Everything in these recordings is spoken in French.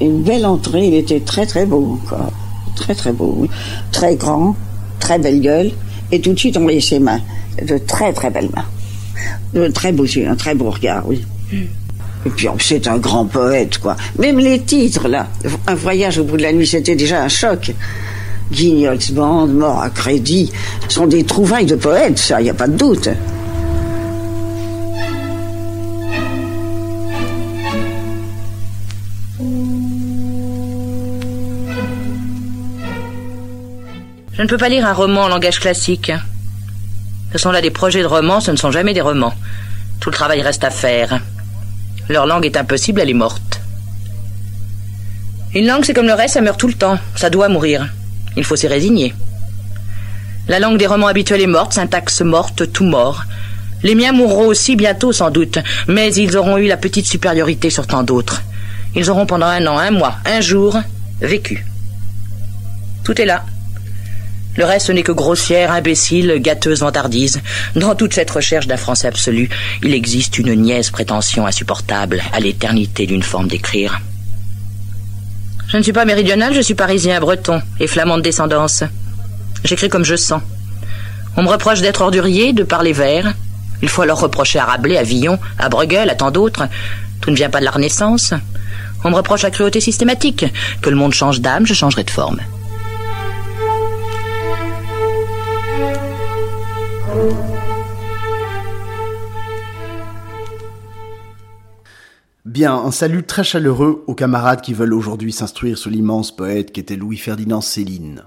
Une belle entrée, il était très très beau, quoi. Très très beau. Très grand, très belle gueule. Et tout de suite, on voyait ses mains. De très très belles mains. De très beaux yeux, un très beau regard, oui. Et puis, c'est un grand poète, quoi. Même les titres, là. Un voyage au bout de la nuit, c'était déjà un choc. Guignol's Band, Mort à crédit, sont des trouvailles de poètes, ça, il n'y a pas de doute. Je ne peux pas lire un roman en langage classique. Ce sont là des projets de romans, ce ne sont jamais des romans. Tout le travail reste à faire. Leur langue est impossible, elle est morte. Une langue, c'est comme le reste, ça meurt tout le temps. Ça doit mourir. Il faut s'y résigner. La langue des romans habituels est morte, syntaxe morte, tout mort. Les miens mourront aussi bientôt, sans doute, mais ils auront eu la petite supériorité sur tant d'autres. Ils auront pendant un an, un mois, un jour, vécu. Tout est là. Le reste n'est que grossière, imbécile, gâteuse vantardise. Dans toute cette recherche d'un français absolu, il existe une niaise prétention insupportable à l'éternité d'une forme d'écrire. Je ne suis pas méridional, je suis parisien, breton et flamand de descendance. J'écris comme je sens. On me reproche d'être ordurier, de parler vert. Il faut alors reprocher à Rabelais, à Villon, à Bruegel, à tant d'autres. Tout ne vient pas de la Renaissance. On me reproche la cruauté systématique. Que le monde change d'âme, je changerai de forme. Bien, un salut très chaleureux aux camarades qui veulent aujourd'hui s'instruire sur l'immense poète qu'était Louis-Ferdinand Céline.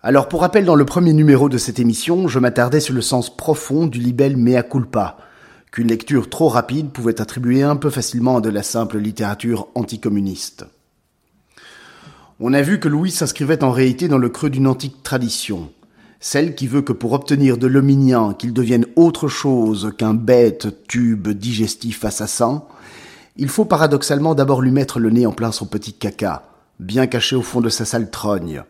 Alors, pour rappel, dans le premier numéro de cette émission, je m'attardais sur le sens profond du libelle mea culpa, qu'une lecture trop rapide pouvait attribuer un peu facilement à de la simple littérature anticommuniste. On a vu que Louis s'inscrivait en réalité dans le creux d'une antique tradition, celle qui veut que pour obtenir de l'hominien qu'il devienne autre chose qu'un bête tube digestif assassin, il faut paradoxalement d'abord lui mettre le nez en plein son petit caca, bien caché au fond de sa sale trogne,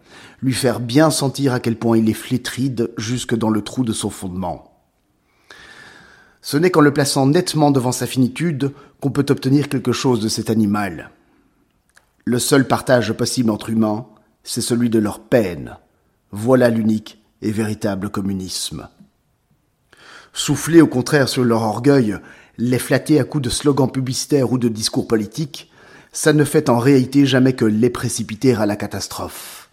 lui faire bien sentir à quel point il est flétride jusque dans le trou de son fondement. Ce n'est qu'en le plaçant nettement devant sa finitude qu'on peut obtenir quelque chose de cet animal. Le seul partage possible entre humains, c'est celui de leur peine. Voilà l'unique et véritable communisme. Souffler au contraire sur leur orgueil les flatter à coups de slogans publicitaires ou de discours politiques, ça ne fait en réalité jamais que les précipiter à la catastrophe.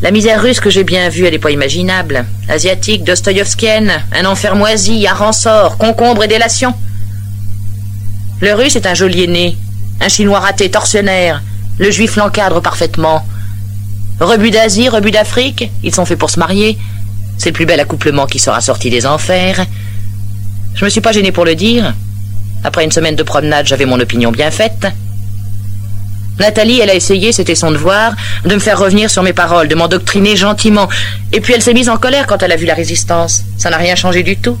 La misère russe que j'ai bien vue, elle n'est pas imaginable. Asiatique, dostoïevskienne, un enfer moisi, à ransort, concombre et délation. Le russe est un geôlier un chinois raté, tortionnaire. Le juif l'encadre parfaitement. Rebut d'Asie, rebut d'Afrique, ils sont faits pour se marier. C'est le plus bel accouplement qui sera sorti des enfers. Je me suis pas gêné pour le dire. Après une semaine de promenade, j'avais mon opinion bien faite. Nathalie, elle a essayé, c'était son devoir, de me faire revenir sur mes paroles, de m'endoctriner gentiment. Et puis elle s'est mise en colère quand elle a vu la résistance. Ça n'a rien changé du tout.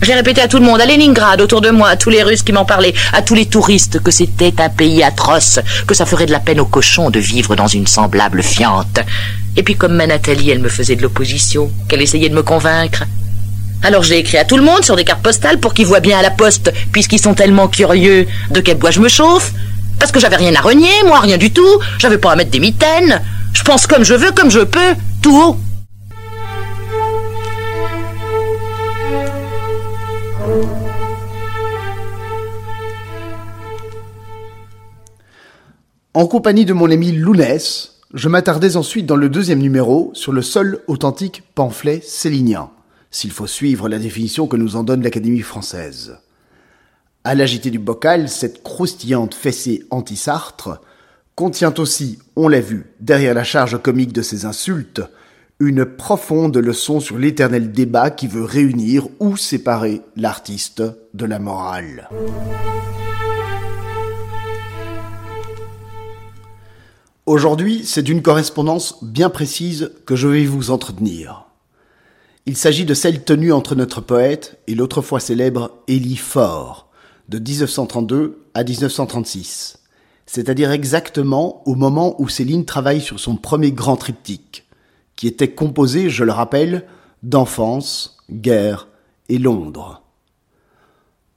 J'ai répété à tout le monde, à Leningrad, autour de moi, à tous les Russes qui m'en parlaient, à tous les touristes, que c'était un pays atroce, que ça ferait de la peine aux cochons de vivre dans une semblable fiente. Et puis comme ma Nathalie, elle me faisait de l'opposition, qu'elle essayait de me convaincre, alors j'ai écrit à tout le monde sur des cartes postales pour qu'ils voient bien à la poste, puisqu'ils sont tellement curieux de quel bois je me chauffe. Parce que j'avais rien à renier, moi, rien du tout. J'avais pas à mettre des mitaines. Je pense comme je veux, comme je peux, tout haut. En compagnie de mon ami Lounès, je m'attardais ensuite dans le deuxième numéro sur le seul authentique pamphlet célinien s'il faut suivre la définition que nous en donne l'Académie française. À l'agité du bocal, cette croustillante fessée anti-Sartre contient aussi, on l'a vu, derrière la charge comique de ses insultes, une profonde leçon sur l'éternel débat qui veut réunir ou séparer l'artiste de la morale. Aujourd'hui, c'est d'une correspondance bien précise que je vais vous entretenir. Il s'agit de celle tenue entre notre poète et l'autrefois célèbre Élie Faure, de 1932 à 1936, c'est-à-dire exactement au moment où Céline travaille sur son premier grand triptyque, qui était composé, je le rappelle, d'enfance, guerre et Londres.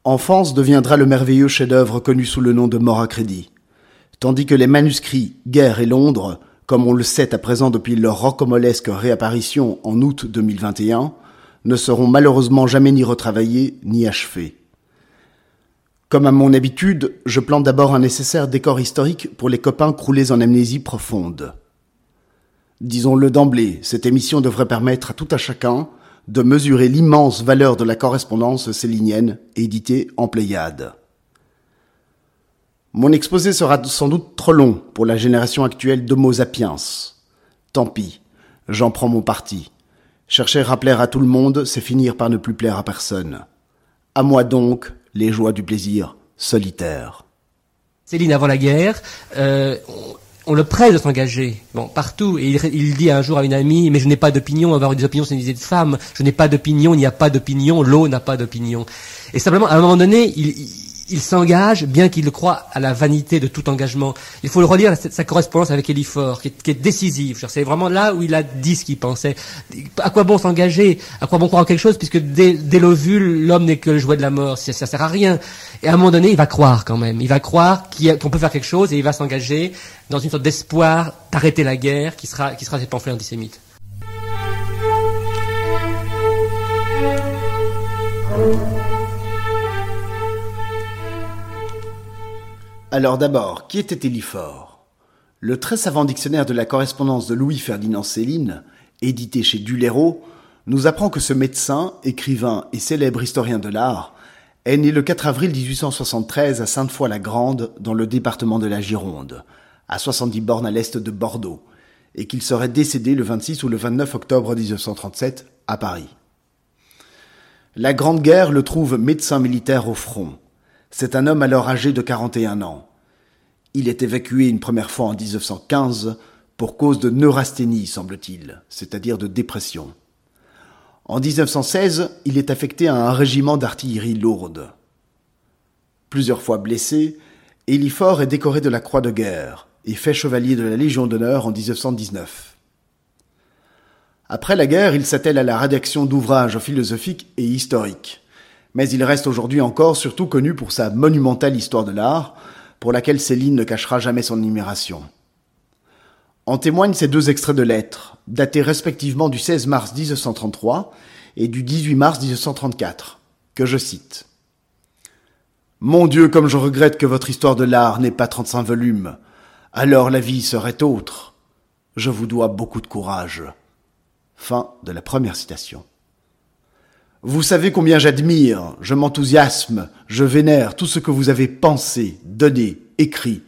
Enfance deviendra le merveilleux chef-d'œuvre connu sous le nom de Mort à crédit. Tandis que les manuscrits Guerre et Londres, comme on le sait à présent depuis leur rocambolesque réapparition en août 2021, ne seront malheureusement jamais ni retravaillés ni achevés. Comme à mon habitude, je plante d'abord un nécessaire décor historique pour les copains croulés en amnésie profonde. Disons-le d'emblée, cette émission devrait permettre à tout à chacun de mesurer l'immense valeur de la correspondance célinienne éditée en Pléiade. Mon exposé sera sans doute trop long pour la génération actuelle d'Homo sapiens. Tant pis, j'en prends mon parti. Chercher à plaire à tout le monde, c'est finir par ne plus plaire à personne. À moi donc les joies du plaisir solitaire. Céline, avant la guerre, euh, on le presse de s'engager, bon, partout. Et il, dit un jour à une amie, mais je n'ai pas d'opinion, avoir des opinions, c'est une idée de femme. Je n'ai pas d'opinion, il n'y a pas d'opinion, l'eau n'a pas d'opinion. Et simplement, à un moment donné, il, il s'engage, bien qu'il croit à la vanité de tout engagement. Il faut le relire, sa correspondance avec qui est, qui est décisive. C'est vraiment là où il a dit ce qu'il pensait. À quoi bon s'engager? À quoi bon croire en quelque chose? Puisque dès, l'ovule, l'homme n'est que le jouet de la mort. Ça, ça sert à rien. Et à un moment donné, il va croire quand même. Il va croire qu'on peut faire quelque chose et il va s'engager dans une sorte d'espoir d'arrêter la guerre qui sera, qui sera cette pamphlet antisémite. Alors d'abord, qui était Eliphore Le très savant dictionnaire de la correspondance de Louis-Ferdinand Céline, édité chez Duléro, nous apprend que ce médecin, écrivain et célèbre historien de l'art est né le 4 avril 1873 à Sainte-Foy-la-Grande, dans le département de la Gironde, à 70 bornes à l'est de Bordeaux, et qu'il serait décédé le 26 ou le 29 octobre 1937 à Paris. La Grande Guerre le trouve médecin militaire au front. C'est un homme alors âgé de 41 ans. Il est évacué une première fois en 1915 pour cause de neurasthénie, semble-t-il, c'est-à-dire de dépression. En 1916, il est affecté à un régiment d'artillerie lourde. Plusieurs fois blessé, Eliphore est décoré de la Croix de guerre et fait chevalier de la Légion d'honneur en 1919. Après la guerre, il s'attelle à la rédaction d'ouvrages philosophiques et historiques mais il reste aujourd'hui encore surtout connu pour sa monumentale histoire de l'art, pour laquelle Céline ne cachera jamais son admiration. En témoignent ces deux extraits de lettres, datés respectivement du 16 mars 1933 et du 18 mars 1934, que je cite. Mon Dieu, comme je regrette que votre histoire de l'art n'ait pas 35 volumes. Alors la vie serait autre. Je vous dois beaucoup de courage. Fin de la première citation. Vous savez combien j'admire, je m'enthousiasme, je vénère tout ce que vous avez pensé, donné, écrit.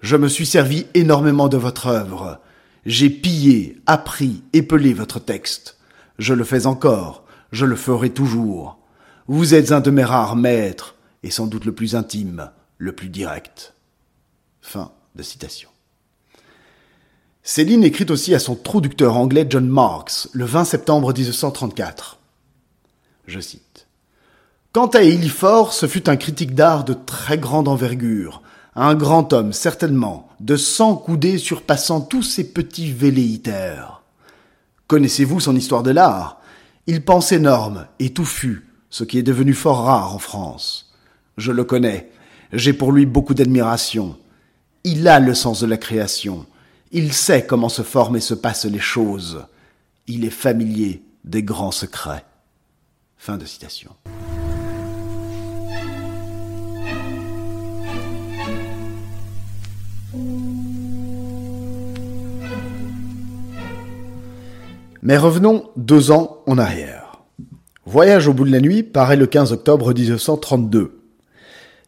Je me suis servi énormément de votre œuvre. J'ai pillé, appris, épelé votre texte. Je le fais encore, je le ferai toujours. Vous êtes un de mes rares maîtres, et sans doute le plus intime, le plus direct. Fin de citation. Céline écrit aussi à son traducteur anglais John Marks le 20 septembre 1934. Je cite. Quant à Eliphore, ce fut un critique d'art de très grande envergure, un grand homme, certainement, de cent coudées surpassant tous ses petits velléitaires. Connaissez-vous son histoire de l'art? Il pense énorme et touffu, ce qui est devenu fort rare en France. Je le connais, j'ai pour lui beaucoup d'admiration. Il a le sens de la création, il sait comment se forment et se passent les choses. Il est familier des grands secrets. Fin de citation. Mais revenons deux ans en arrière. Voyage au bout de la nuit paraît le 15 octobre 1932.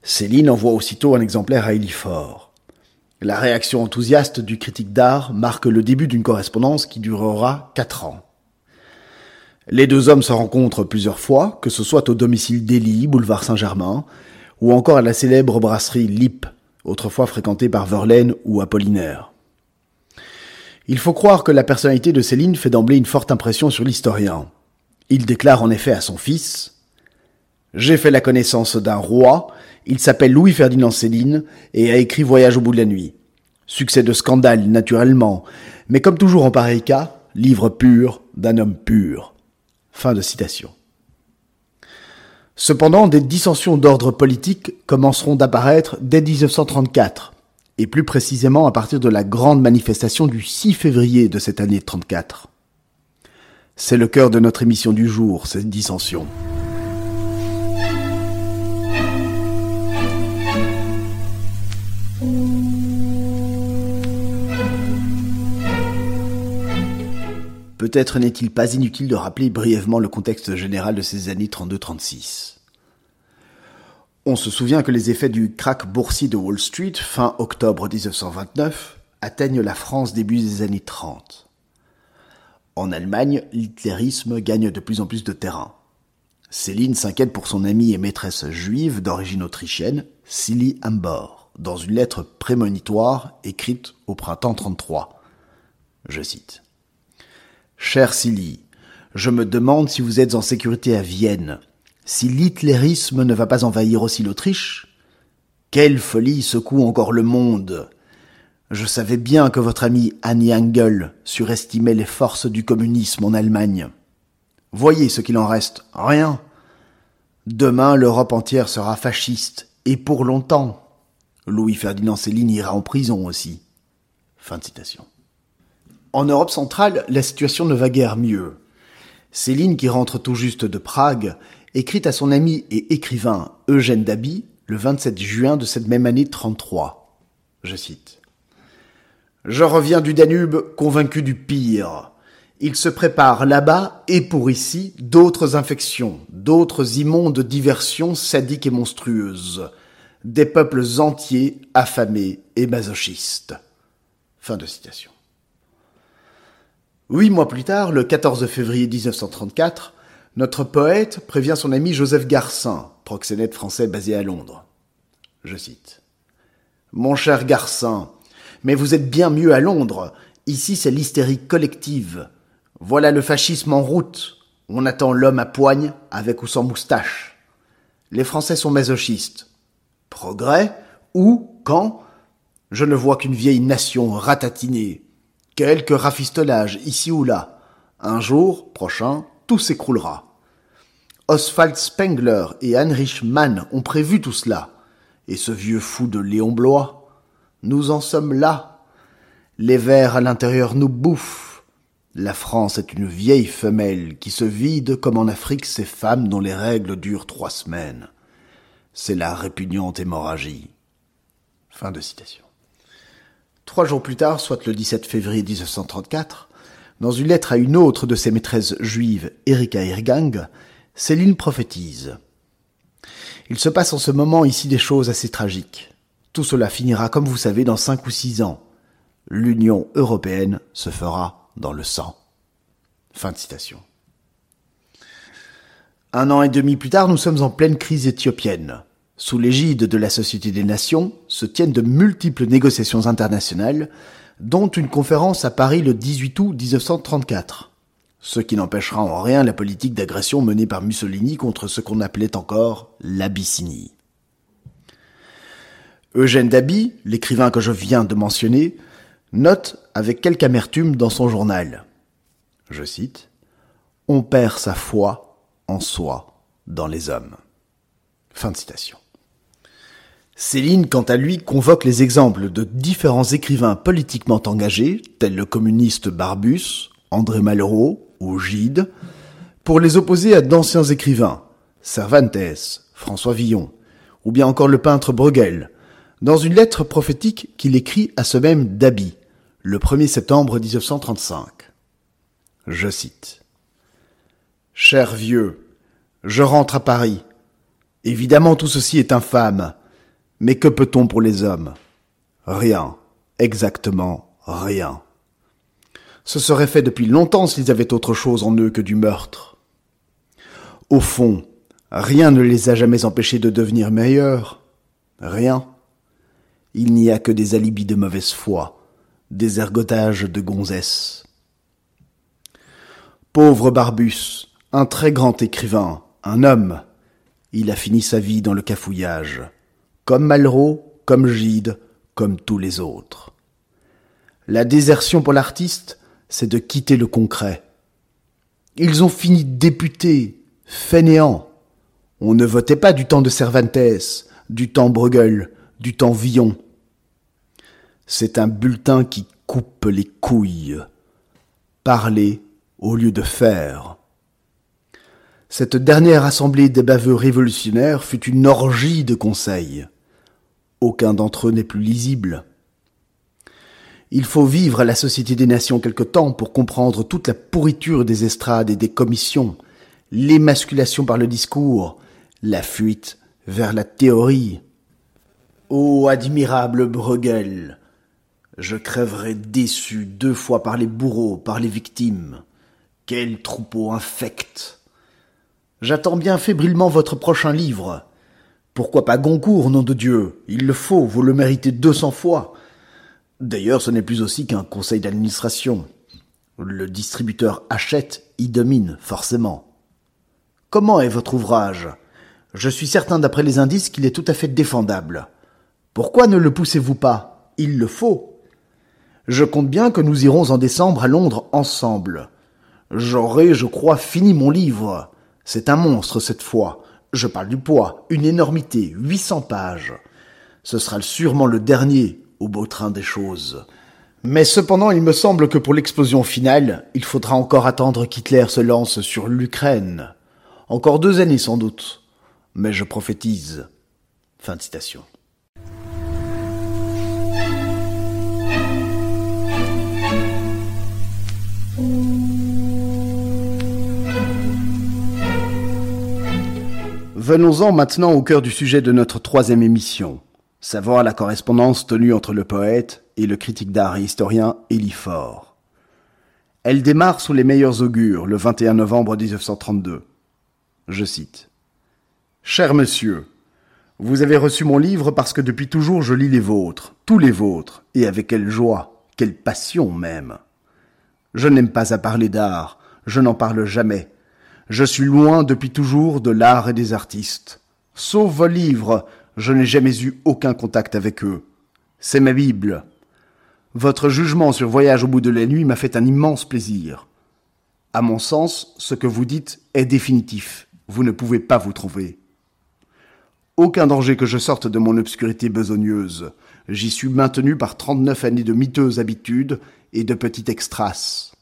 Céline envoie aussitôt un exemplaire à Eliphore. La réaction enthousiaste du critique d'art marque le début d'une correspondance qui durera quatre ans. Les deux hommes se rencontrent plusieurs fois, que ce soit au domicile d'Élie, boulevard Saint-Germain, ou encore à la célèbre brasserie Lip, autrefois fréquentée par Verlaine ou Apollinaire. Il faut croire que la personnalité de Céline fait d'emblée une forte impression sur l'historien. Il déclare en effet à son fils J'ai fait la connaissance d'un roi, il s'appelle Louis-Ferdinand Céline et a écrit Voyage au bout de la nuit. Succès de scandale, naturellement, mais comme toujours en pareil cas, livre pur d'un homme pur. Fin de citation. Cependant, des dissensions d'ordre politique commenceront d'apparaître dès 1934, et plus précisément à partir de la grande manifestation du 6 février de cette année 34. C'est le cœur de notre émission du jour, cette dissension. Peut-être n'est-il pas inutile de rappeler brièvement le contexte général de ces années 32-36. On se souvient que les effets du krach boursier de Wall Street, fin octobre 1929, atteignent la France début des années 30. En Allemagne, l'hitlérisme gagne de plus en plus de terrain. Céline s'inquiète pour son amie et maîtresse juive d'origine autrichienne, Silly Ambor, dans une lettre prémonitoire écrite au printemps 33. Je cite. Cher Silly, je me demande si vous êtes en sécurité à Vienne, si l'hitlérisme ne va pas envahir aussi l'Autriche. Quelle folie secoue encore le monde. Je savais bien que votre ami Annie Engel surestimait les forces du communisme en Allemagne. Voyez ce qu'il en reste, rien. Demain, l'Europe entière sera fasciste, et pour longtemps. Louis-Ferdinand Céline ira en prison aussi. Fin de citation. En Europe centrale, la situation ne va guère mieux. Céline, qui rentre tout juste de Prague, écrit à son ami et écrivain Eugène Daby le 27 juin de cette même année 33. Je cite. Je reviens du Danube convaincu du pire. Il se prépare là-bas et pour ici d'autres infections, d'autres immondes diversions sadiques et monstrueuses, des peuples entiers affamés et masochistes. Fin de citation. Huit mois plus tard, le 14 février 1934, notre poète prévient son ami Joseph Garcin, proxénète français basé à Londres. Je cite. Mon cher Garcin, mais vous êtes bien mieux à Londres. Ici, c'est l'hystérie collective. Voilà le fascisme en route. On attend l'homme à poigne, avec ou sans moustache. Les Français sont masochistes. Progrès Où Quand? Je ne vois qu'une vieille nation ratatinée, Quelques rafistolages ici ou là. Un jour prochain, tout s'écroulera. Oswald Spengler et Heinrich Mann ont prévu tout cela. Et ce vieux fou de Léon Blois, nous en sommes là. Les vers à l'intérieur nous bouffent. La France est une vieille femelle qui se vide comme en Afrique ces femmes dont les règles durent trois semaines. C'est la répugnante hémorragie. Fin de citation. Trois jours plus tard, soit le 17 février 1934, dans une lettre à une autre de ses maîtresses juives, Erika Ergang, Céline prophétise. Il se passe en ce moment ici des choses assez tragiques. Tout cela finira, comme vous savez, dans cinq ou six ans. L'Union européenne se fera dans le sang. Fin de citation. Un an et demi plus tard, nous sommes en pleine crise éthiopienne. Sous l'égide de la Société des Nations se tiennent de multiples négociations internationales, dont une conférence à Paris le 18 août 1934, ce qui n'empêchera en rien la politique d'agression menée par Mussolini contre ce qu'on appelait encore l'Abyssinie. Eugène Daby, l'écrivain que je viens de mentionner, note avec quelque amertume dans son journal. Je cite On perd sa foi en soi dans les hommes. Fin de citation. Céline, quant à lui, convoque les exemples de différents écrivains politiquement engagés, tels le communiste Barbus, André Malraux ou Gide, pour les opposer à d'anciens écrivains, Cervantes, François Villon, ou bien encore le peintre Bruegel, dans une lettre prophétique qu'il écrit à ce même Dabi, le 1er septembre 1935. Je cite. Cher vieux, je rentre à Paris. Évidemment tout ceci est infâme, mais que peut-on pour les hommes? Rien, exactement rien. Ce serait fait depuis longtemps s'ils avaient autre chose en eux que du meurtre. Au fond, rien ne les a jamais empêchés de devenir meilleurs. Rien. Il n'y a que des alibis de mauvaise foi, des ergotages de gonzesse. Pauvre Barbus, un très grand écrivain, un homme, il a fini sa vie dans le cafouillage comme Malraux, comme Gide, comme tous les autres. La désertion pour l'artiste, c'est de quitter le concret. Ils ont fini députés, fainéants. On ne votait pas du temps de Cervantes, du temps Bruegel, du temps Villon. C'est un bulletin qui coupe les couilles. Parler au lieu de faire. Cette dernière assemblée des baveux révolutionnaires fut une orgie de conseils. Aucun d'entre eux n'est plus lisible. Il faut vivre à la Société des Nations quelque temps pour comprendre toute la pourriture des estrades et des commissions, l'émasculation par le discours, la fuite vers la théorie. Ô admirable Bruegel, je crèverai déçu deux fois par les bourreaux, par les victimes. Quel troupeau infect. J'attends bien fébrilement votre prochain livre. Pourquoi pas Goncourt, nom de Dieu? Il le faut, vous le méritez deux cents fois. D'ailleurs, ce n'est plus aussi qu'un conseil d'administration. Le distributeur achète, y domine, forcément. Comment est votre ouvrage? Je suis certain d'après les indices qu'il est tout à fait défendable. Pourquoi ne le poussez-vous pas? Il le faut. Je compte bien que nous irons en décembre à Londres ensemble. J'aurai, je crois, fini mon livre. C'est un monstre cette fois. Je parle du poids, une énormité, 800 pages. Ce sera sûrement le dernier, au beau train des choses. Mais cependant, il me semble que pour l'explosion finale, il faudra encore attendre qu'Hitler se lance sur l'Ukraine. Encore deux années sans doute. Mais je prophétise. Fin de citation. Venons-en maintenant au cœur du sujet de notre troisième émission savoir la correspondance tenue entre le poète et le critique d'art et historien Élie Faure. Elle démarre sous les meilleurs augures le 21 novembre 1932. Je cite. Cher monsieur, vous avez reçu mon livre parce que depuis toujours je lis les vôtres, tous les vôtres, et avec quelle joie, quelle passion même. Je n'aime pas à parler d'art, je n'en parle jamais. Je suis loin depuis toujours de l'art et des artistes. Sauf vos livres, je n'ai jamais eu aucun contact avec eux. C'est ma Bible. Votre jugement sur Voyage au bout de la nuit m'a fait un immense plaisir. À mon sens, ce que vous dites est définitif. Vous ne pouvez pas vous trouver. Aucun danger que je sorte de mon obscurité besogneuse. J'y suis maintenu par trente-neuf années de miteuses habitudes et de petites extras.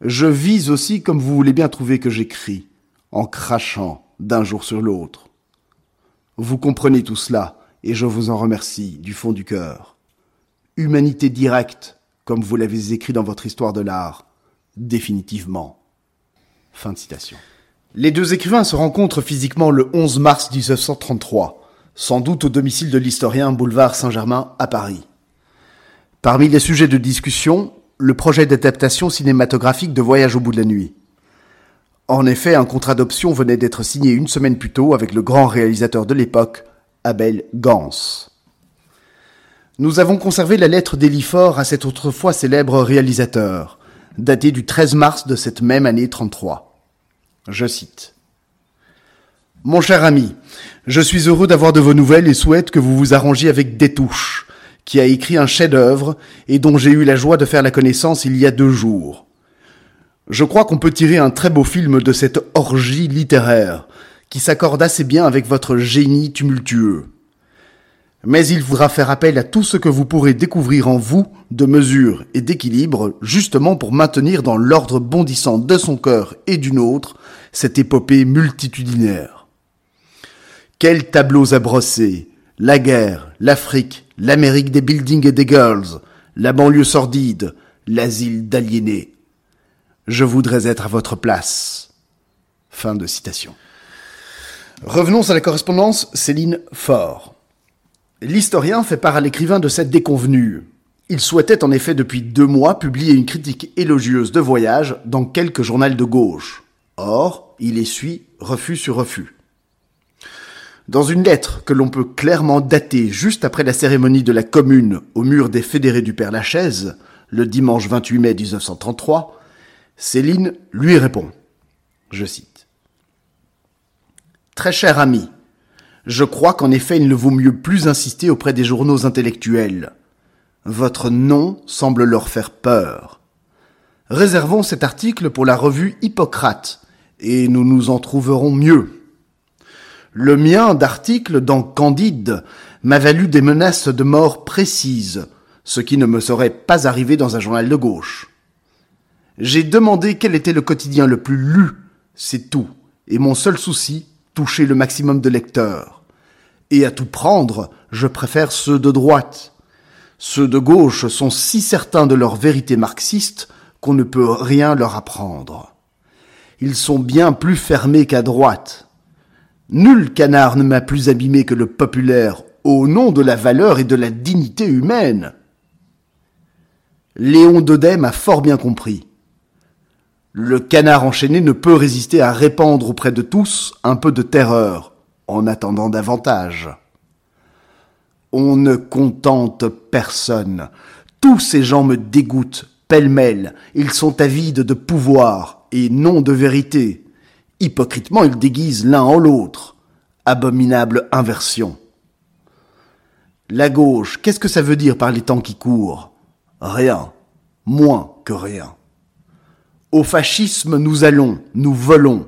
Je vise aussi comme vous voulez bien trouver que j'écris, en crachant d'un jour sur l'autre. Vous comprenez tout cela, et je vous en remercie du fond du cœur. Humanité directe, comme vous l'avez écrit dans votre histoire de l'art, définitivement. Fin de citation. Les deux écrivains se rencontrent physiquement le 11 mars 1933, sans doute au domicile de l'historien boulevard Saint-Germain à Paris. Parmi les sujets de discussion, le projet d'adaptation cinématographique de Voyage au bout de la nuit. En effet, un contrat d'option venait d'être signé une semaine plus tôt avec le grand réalisateur de l'époque, Abel Gans. Nous avons conservé la lettre d'Elifort à cet autrefois célèbre réalisateur, datée du 13 mars de cette même année 33. Je cite. Mon cher ami, je suis heureux d'avoir de vos nouvelles et souhaite que vous vous arrangiez avec Détouche, qui a écrit un chef-d'œuvre et dont j'ai eu la joie de faire la connaissance il y a deux jours. Je crois qu'on peut tirer un très beau film de cette orgie littéraire, qui s'accorde assez bien avec votre génie tumultueux. Mais il faudra faire appel à tout ce que vous pourrez découvrir en vous de mesure et d'équilibre, justement pour maintenir dans l'ordre bondissant de son cœur et du nôtre cette épopée multitudinaire. Quels tableaux à brosser La guerre, l'Afrique, l'Amérique des buildings et des girls, la banlieue sordide, l'asile d'aliénés. Je voudrais être à votre place. Fin de citation. Revenons à la correspondance Céline Faure. L'historien fait part à l'écrivain de cette déconvenue. Il souhaitait en effet depuis deux mois publier une critique élogieuse de voyage dans quelques journaux de gauche. Or, il essuie refus sur refus. Dans une lettre que l'on peut clairement dater juste après la cérémonie de la Commune au mur des fédérés du Père Lachaise, le dimanche 28 mai 1933, Céline lui répond, je cite, Très cher ami, je crois qu'en effet il ne vaut mieux plus insister auprès des journaux intellectuels. Votre nom semble leur faire peur. Réservons cet article pour la revue Hippocrate, et nous nous en trouverons mieux. Le mien d'article dans Candide m'a valu des menaces de mort précises, ce qui ne me serait pas arrivé dans un journal de gauche. J'ai demandé quel était le quotidien le plus lu, c'est tout, et mon seul souci, toucher le maximum de lecteurs. Et à tout prendre, je préfère ceux de droite. Ceux de gauche sont si certains de leur vérité marxiste qu'on ne peut rien leur apprendre. Ils sont bien plus fermés qu'à droite. Nul canard ne m'a plus abîmé que le populaire au nom de la valeur et de la dignité humaine. Léon Daudet m'a fort bien compris. Le canard enchaîné ne peut résister à répandre auprès de tous un peu de terreur, en attendant davantage. On ne contente personne. Tous ces gens me dégoûtent, pêle-mêle. Ils sont avides de pouvoir et non de vérité. Hypocritement, ils déguisent l'un en l'autre. Abominable inversion. La gauche, qu'est-ce que ça veut dire par les temps qui courent? Rien. Moins que rien. Au fascisme, nous allons, nous volons.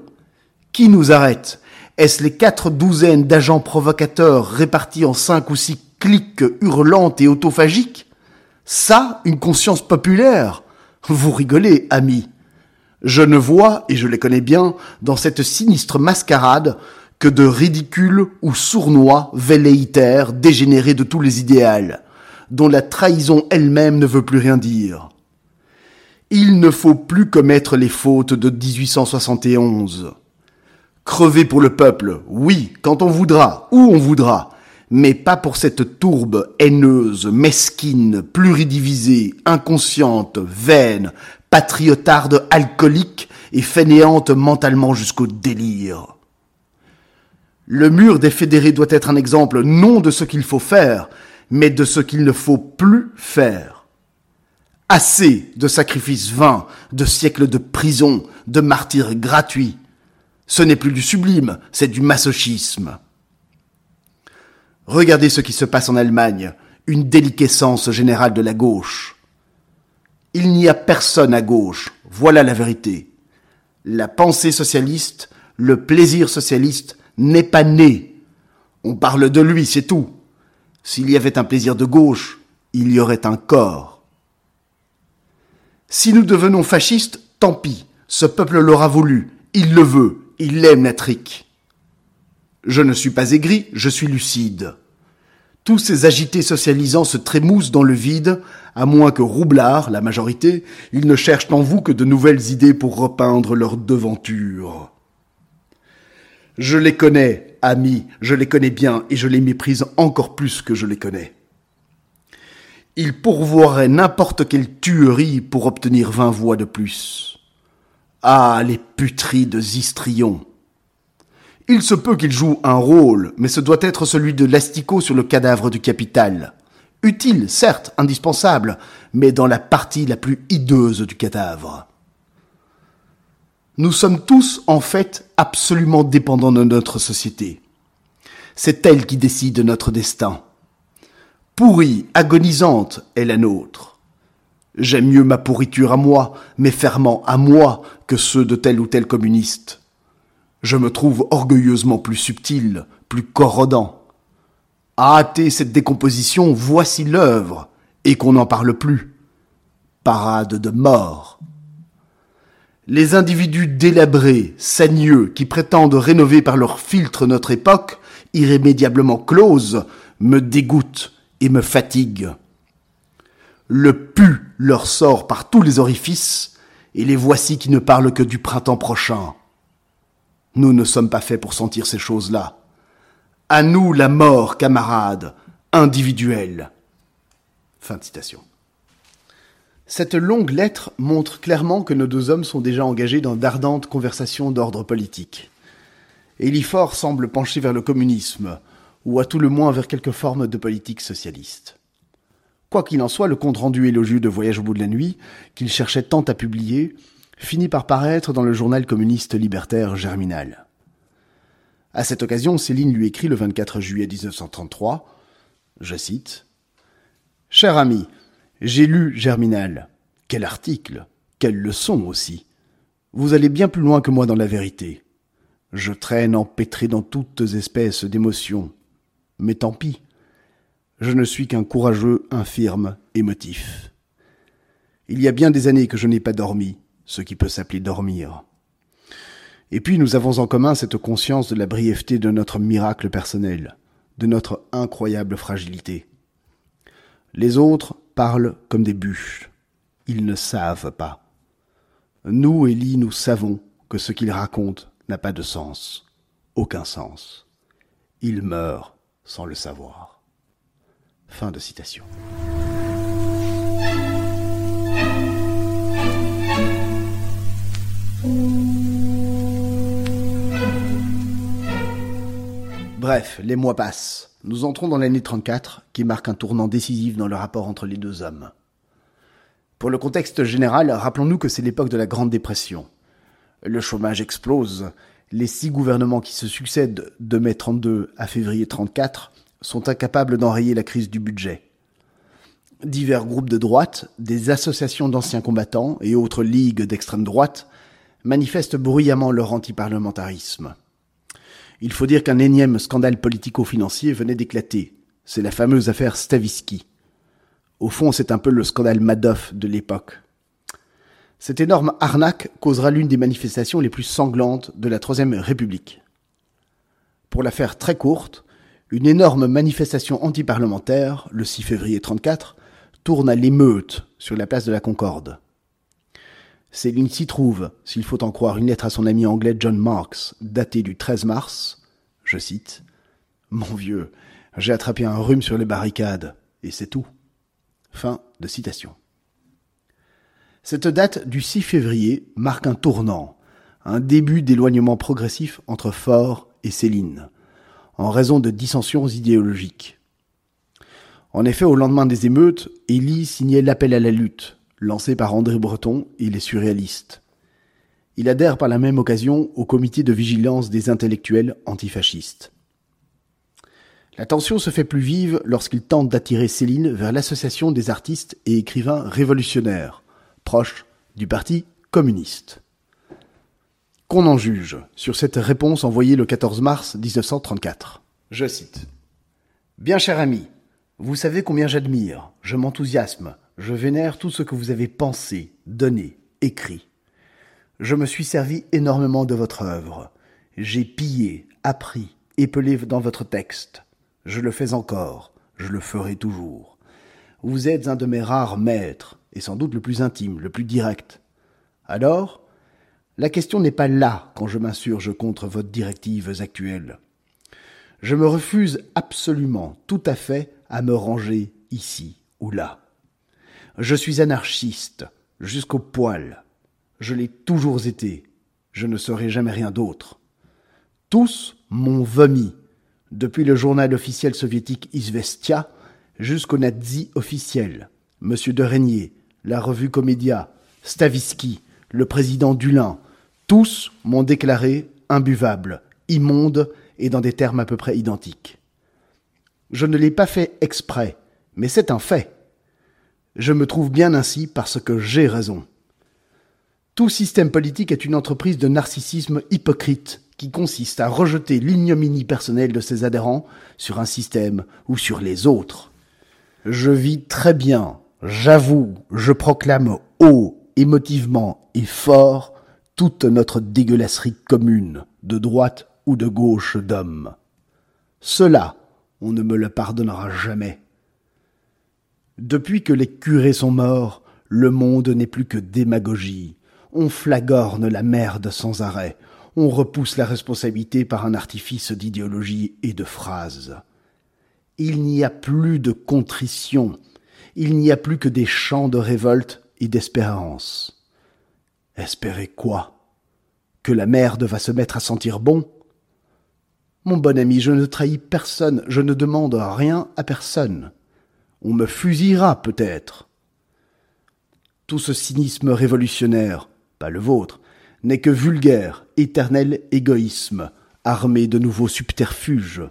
Qui nous arrête? Est-ce les quatre douzaines d'agents provocateurs répartis en cinq ou six cliques hurlantes et autophagiques? Ça, une conscience populaire? Vous rigolez, amis. Je ne vois, et je les connais bien, dans cette sinistre mascarade, que de ridicules ou sournois, velléitaires, dégénérés de tous les idéals, dont la trahison elle-même ne veut plus rien dire. Il ne faut plus commettre les fautes de 1871. Crever pour le peuple, oui, quand on voudra, où on voudra, mais pas pour cette tourbe haineuse, mesquine, pluridivisée, inconsciente, vaine, patriotarde alcoolique et fainéante mentalement jusqu'au délire. Le mur des fédérés doit être un exemple non de ce qu'il faut faire, mais de ce qu'il ne faut plus faire. Assez de sacrifices vains, de siècles de prison, de martyrs gratuits. Ce n'est plus du sublime, c'est du masochisme. Regardez ce qui se passe en Allemagne, une déliquescence générale de la gauche. Il n'y a personne à gauche, voilà la vérité. La pensée socialiste, le plaisir socialiste n'est pas né. On parle de lui, c'est tout. S'il y avait un plaisir de gauche, il y aurait un corps. Si nous devenons fascistes, tant pis, ce peuple l'aura voulu, il le veut, il l'aime la trique. Je ne suis pas aigri, je suis lucide. Tous ces agités socialisants se trémoussent dans le vide, à moins que Roublard, la majorité, ils ne cherchent en vous que de nouvelles idées pour repeindre leur devanture. Je les connais, amis, je les connais bien et je les méprise encore plus que je les connais. Ils pourvoiraient n'importe quelle tuerie pour obtenir vingt voix de plus. Ah, les puteries de Zistrion. Il se peut qu'il joue un rôle, mais ce doit être celui de l'asticot sur le cadavre du capital. Utile, certes, indispensable, mais dans la partie la plus hideuse du cadavre. Nous sommes tous, en fait, absolument dépendants de notre société. C'est elle qui décide notre destin. Pourrie, agonisante est la nôtre. J'aime mieux ma pourriture à moi, mes ferments à moi, que ceux de tel ou tel communiste. Je me trouve orgueilleusement plus subtil, plus corrodant. À hâter cette décomposition, voici l'œuvre, et qu'on n'en parle plus. Parade de mort. Les individus délabrés, saigneux, qui prétendent rénover par leur filtre notre époque, irrémédiablement close, me dégoûtent et me fatiguent. Le pu leur sort par tous les orifices, et les voici qui ne parlent que du printemps prochain. Nous ne sommes pas faits pour sentir ces choses-là. À nous la mort, camarades, individuelle. Fin de citation. Cette longue lettre montre clairement que nos deux hommes sont déjà engagés dans d'ardentes conversations d'ordre politique. Elifort semble pencher vers le communisme, ou à tout le moins vers quelque forme de politique socialiste. Quoi qu'il en soit, le compte rendu élogieux de Voyage au bout de la nuit, qu'il cherchait tant à publier, finit par paraître dans le journal communiste libertaire Germinal. À cette occasion, Céline lui écrit le 24 juillet 1933, je cite, Cher ami, j'ai lu Germinal. Quel article Quelle leçon aussi Vous allez bien plus loin que moi dans la vérité. Je traîne empêtré dans toutes espèces d'émotions. Mais tant pis. Je ne suis qu'un courageux, infirme, émotif. Il y a bien des années que je n'ai pas dormi, ce qui peut s'appeler dormir. Et puis nous avons en commun cette conscience de la brièveté de notre miracle personnel, de notre incroyable fragilité. Les autres parlent comme des bûches. Ils ne savent pas. Nous, Élie, nous savons que ce qu'ils racontent n'a pas de sens, aucun sens. Ils meurent sans le savoir. Fin de citation. Bref, les mois passent. Nous entrons dans l'année 34, qui marque un tournant décisif dans le rapport entre les deux hommes. Pour le contexte général, rappelons-nous que c'est l'époque de la Grande Dépression. Le chômage explose. Les six gouvernements qui se succèdent de mai 32 à février 34 sont incapables d'enrayer la crise du budget. Divers groupes de droite, des associations d'anciens combattants et autres ligues d'extrême droite manifestent bruyamment leur antiparlementarisme. Il faut dire qu'un énième scandale politico-financier venait d'éclater. C'est la fameuse affaire Stavisky. Au fond, c'est un peu le scandale Madoff de l'époque. Cette énorme arnaque causera l'une des manifestations les plus sanglantes de la Troisième République. Pour la faire très courte, une énorme manifestation antiparlementaire, le 6 février 34, tourne à l'émeute sur la place de la Concorde. Céline s'y trouve, s'il faut en croire une lettre à son ami anglais John Marks, datée du 13 mars. Je cite Mon vieux, j'ai attrapé un rhume sur les barricades, et c'est tout. Fin de citation. Cette date du 6 février marque un tournant, un début d'éloignement progressif entre Fort et Céline, en raison de dissensions idéologiques. En effet, au lendemain des émeutes, Élie signait l'appel à la lutte, lancé par André Breton et les surréalistes. Il adhère par la même occasion au comité de vigilance des intellectuels antifascistes. La tension se fait plus vive lorsqu'il tente d'attirer Céline vers l'association des artistes et écrivains révolutionnaires, proches du Parti communiste. Qu'on en juge sur cette réponse envoyée le 14 mars 1934. Je cite. Bien cher ami, vous savez combien j'admire, je m'enthousiasme, je vénère tout ce que vous avez pensé, donné, écrit. Je me suis servi énormément de votre œuvre. J'ai pillé, appris, épelé dans votre texte. Je le fais encore, je le ferai toujours. Vous êtes un de mes rares maîtres, et sans doute le plus intime, le plus direct. Alors, la question n'est pas là quand je m'insurge contre votre directives actuelles. Je me refuse absolument, tout à fait, à me ranger ici ou là. Je suis anarchiste, jusqu'au poil. Je l'ai toujours été. Je ne serai jamais rien d'autre. Tous m'ont vomi, depuis le journal officiel soviétique Izvestia jusqu'au nazi officiel, M. de Régnier, la revue Comédia, Stavisky, le président Dulin, tous m'ont déclaré imbuvable, immonde et dans des termes à peu près identiques. Je ne l'ai pas fait exprès, mais c'est un fait. Je me trouve bien ainsi parce que j'ai raison. Tout système politique est une entreprise de narcissisme hypocrite qui consiste à rejeter l'ignominie personnelle de ses adhérents sur un système ou sur les autres. Je vis très bien, j'avoue, je proclame haut, émotivement et fort toute notre dégueulasserie commune, de droite ou de gauche d'hommes. Cela, on ne me le pardonnera jamais. Depuis que les curés sont morts, le monde n'est plus que démagogie. On flagorne la merde sans arrêt. On repousse la responsabilité par un artifice d'idéologie et de phrases. Il n'y a plus de contrition. Il n'y a plus que des chants de révolte et d'espérance. Espérer quoi? Que la merde va se mettre à sentir bon? Mon bon ami, je ne trahis personne, je ne demande rien à personne. On me fusillera peut-être. Tout ce cynisme révolutionnaire, pas le vôtre, n'est que vulgaire, éternel égoïsme, armé de nouveaux subterfuges.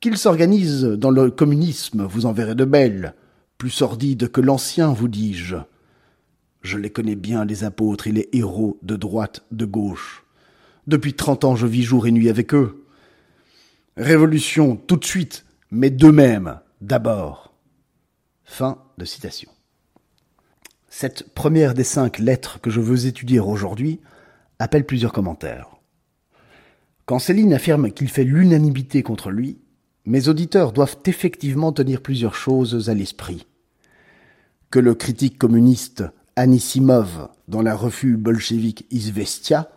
Qu'il s'organise dans le communisme, vous en verrez de belles, plus sordides que l'ancien, vous dis-je. Je les connais bien, les apôtres et les héros de droite, de gauche. Depuis trente ans, je vis jour et nuit avec eux. Révolution, tout de suite, mais d'eux-mêmes, d'abord. Fin de citation. Cette première des cinq lettres que je veux étudier aujourd'hui appelle plusieurs commentaires. Quand Céline affirme qu'il fait l'unanimité contre lui, mes auditeurs doivent effectivement tenir plusieurs choses à l'esprit. Que le critique communiste Anisimov, dans la revue bolchevique Izvestia,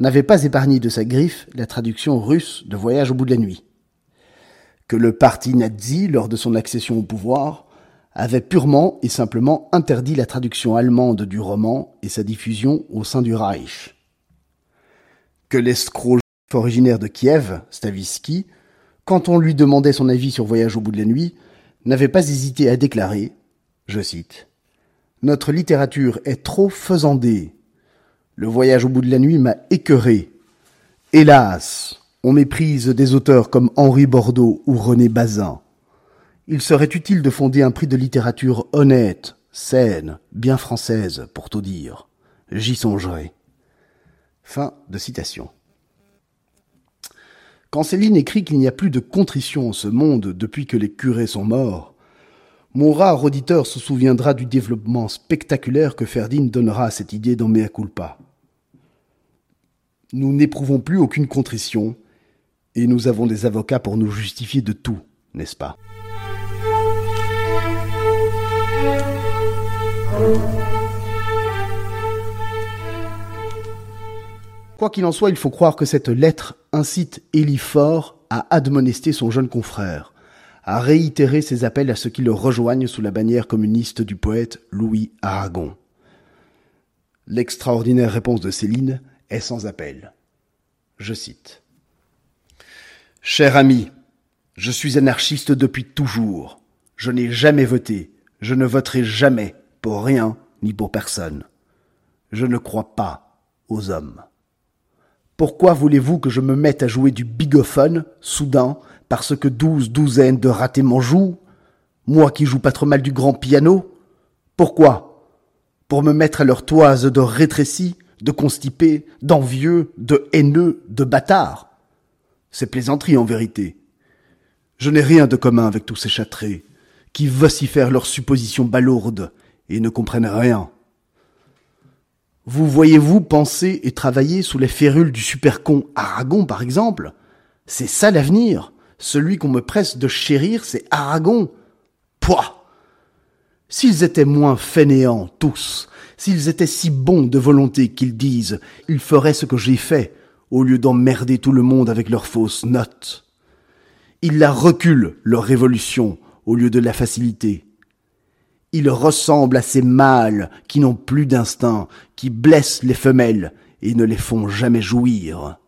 n'avait pas épargné de sa griffe la traduction russe de Voyage au bout de la nuit. Que le parti nazi, lors de son accession au pouvoir, avait purement et simplement interdit la traduction allemande du roman et sa diffusion au sein du Reich. Que l'escroc originaire de Kiev, Stavisky, quand on lui demandait son avis sur Voyage au bout de la nuit, n'avait pas hésité à déclarer, je cite, Notre littérature est trop faisandée. Le voyage au bout de la nuit m'a écœuré. Hélas, on méprise des auteurs comme Henri Bordeaux ou René Bazin. Il serait utile de fonder un prix de littérature honnête, saine, bien française, pour tout dire. J'y songerai. Fin de citation. Quand Céline écrit qu'il n'y a plus de contrition en ce monde depuis que les curés sont morts, mon rare auditeur se souviendra du développement spectaculaire que Ferdinand donnera à cette idée dans Mea culpa. Nous n'éprouvons plus aucune contrition, et nous avons des avocats pour nous justifier de tout, n'est-ce pas? Quoi qu'il en soit, il faut croire que cette lettre incite Élie Fort à admonester son jeune confrère, à réitérer ses appels à ceux qui le rejoignent sous la bannière communiste du poète Louis Aragon. L'extraordinaire réponse de Céline est sans appel. Je cite. Cher ami, je suis anarchiste depuis toujours. Je n'ai jamais voté. Je ne voterai jamais pour rien ni pour personne. Je ne crois pas aux hommes. Pourquoi voulez-vous que je me mette à jouer du bigophone, soudain, parce que douze douzaines de ratés m'en jouent? Moi qui joue pas trop mal du grand piano? Pourquoi? Pour me mettre à leur toise de rétrécis, de constipés, d'envieux, de haineux, de bâtards C'est plaisanterie en vérité. Je n'ai rien de commun avec tous ces châtrés, qui vocifèrent leurs suppositions balourdes et ne comprennent rien. Vous voyez-vous penser et travailler sous les férules du super-con Aragon, par exemple? C'est ça l'avenir Celui qu'on me presse de chérir, c'est Aragon Pouah S'ils étaient moins fainéants, tous, s'ils étaient si bons de volonté qu'ils disent, ils feraient ce que j'ai fait, au lieu d'emmerder tout le monde avec leurs fausses notes. Ils la reculent, leur révolution, au lieu de la faciliter. Il ressemble à ces mâles qui n'ont plus d'instinct, qui blessent les femelles et ne les font jamais jouir.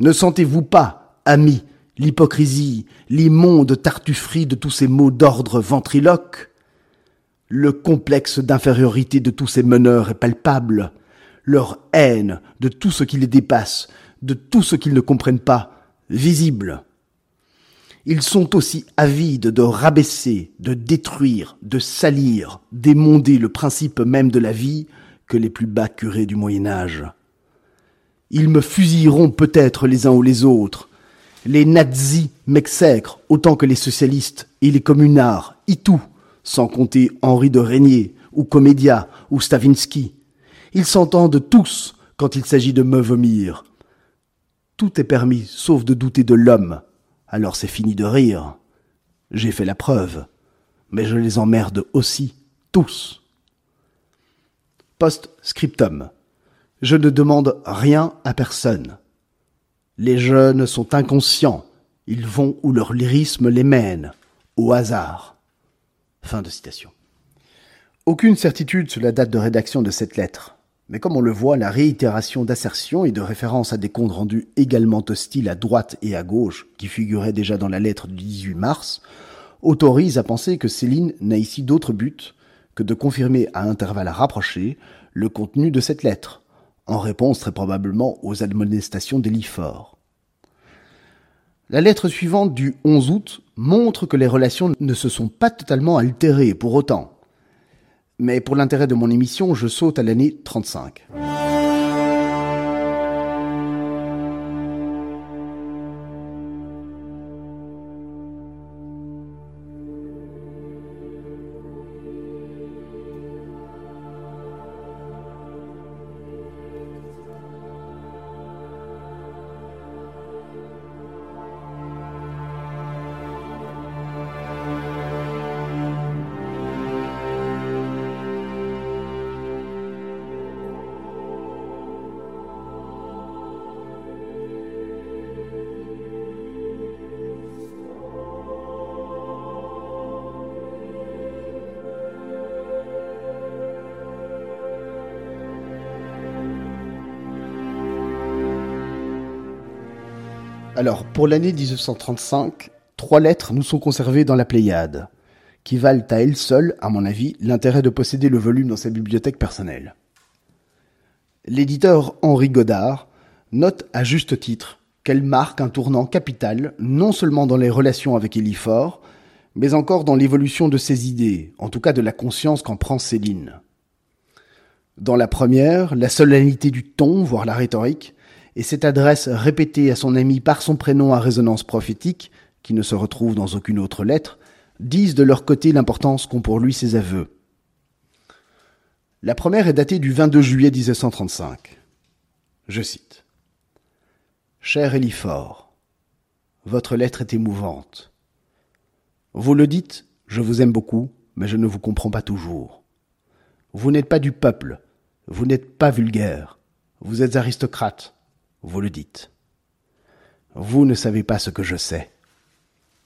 Ne sentez-vous pas, amis, l'hypocrisie, l'immonde tartufferie de tous ces mots d'ordre ventriloques? Le complexe d'infériorité de tous ces meneurs est palpable, leur haine de tout ce qui les dépasse, de tout ce qu'ils ne comprennent pas, visible. Ils sont aussi avides de rabaisser, de détruire, de salir, d'émonder le principe même de la vie que les plus bas curés du Moyen Âge. Ils me fusilleront peut-être les uns ou les autres. Les nazis m'exècrent autant que les socialistes et les communards, et tout, sans compter Henri de Régnier, ou Comédia, ou Stavinsky. Ils s'entendent tous quand il s'agit de me vomir. Tout est permis, sauf de douter de l'homme, alors c'est fini de rire. J'ai fait la preuve. Mais je les emmerde aussi, tous. Post-scriptum. Je ne demande rien à personne. Les jeunes sont inconscients. Ils vont où leur lyrisme les mène, au hasard. Fin de citation. Aucune certitude sur la date de rédaction de cette lettre. Mais comme on le voit, la réitération d'assertions et de références à des comptes rendus également hostiles à droite et à gauche, qui figuraient déjà dans la lettre du 18 mars, autorise à penser que Céline n'a ici d'autre but que de confirmer à intervalles rapprochés le contenu de cette lettre, en réponse très probablement aux admonestations d'Elifort. La lettre suivante du 11 août montre que les relations ne se sont pas totalement altérées pour autant. Mais pour l'intérêt de mon émission, je saute à l'année 35. Alors, pour l'année 1935, trois lettres nous sont conservées dans la Pléiade, qui valent à elles seules, à mon avis, l'intérêt de posséder le volume dans sa bibliothèque personnelle. L'éditeur Henri Godard note à juste titre qu'elle marque un tournant capital non seulement dans les relations avec Élie Faure, mais encore dans l'évolution de ses idées, en tout cas de la conscience qu'en prend Céline. Dans la première, la solennité du ton, voire la rhétorique, et cette adresse répétée à son ami par son prénom à résonance prophétique, qui ne se retrouve dans aucune autre lettre, disent de leur côté l'importance qu'ont pour lui ses aveux. La première est datée du 22 juillet 1935. Je cite. Cher Elifort, votre lettre est émouvante. Vous le dites, je vous aime beaucoup, mais je ne vous comprends pas toujours. Vous n'êtes pas du peuple, vous n'êtes pas vulgaire, vous êtes aristocrate, vous le dites. Vous ne savez pas ce que je sais.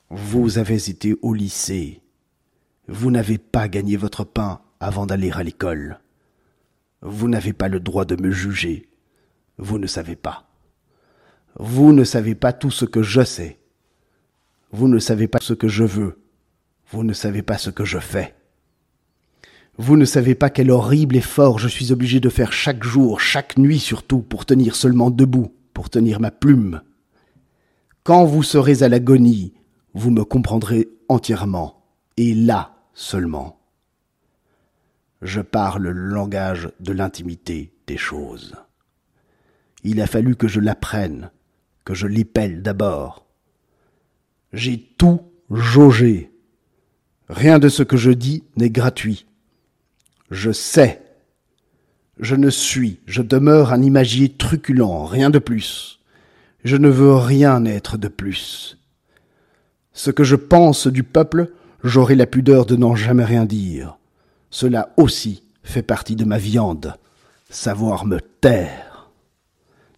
Vous avez été au lycée. Vous n'avez pas gagné votre pain avant d'aller à l'école. Vous n'avez pas le droit de me juger. Vous ne savez pas. Vous ne savez pas tout ce que je sais. Vous ne savez pas ce que je veux. Vous ne savez pas ce que je fais. Vous ne savez pas quel horrible effort je suis obligé de faire chaque jour, chaque nuit surtout, pour tenir seulement debout, pour tenir ma plume. Quand vous serez à l'agonie, vous me comprendrez entièrement, et là seulement. Je parle le langage de l'intimité des choses. Il a fallu que je l'apprenne, que je l'épelle d'abord. J'ai tout jaugé. Rien de ce que je dis n'est gratuit. Je sais. Je ne suis, je demeure un imagier truculent, rien de plus. Je ne veux rien être de plus. Ce que je pense du peuple, j'aurai la pudeur de n'en jamais rien dire. Cela aussi fait partie de ma viande. Savoir me taire.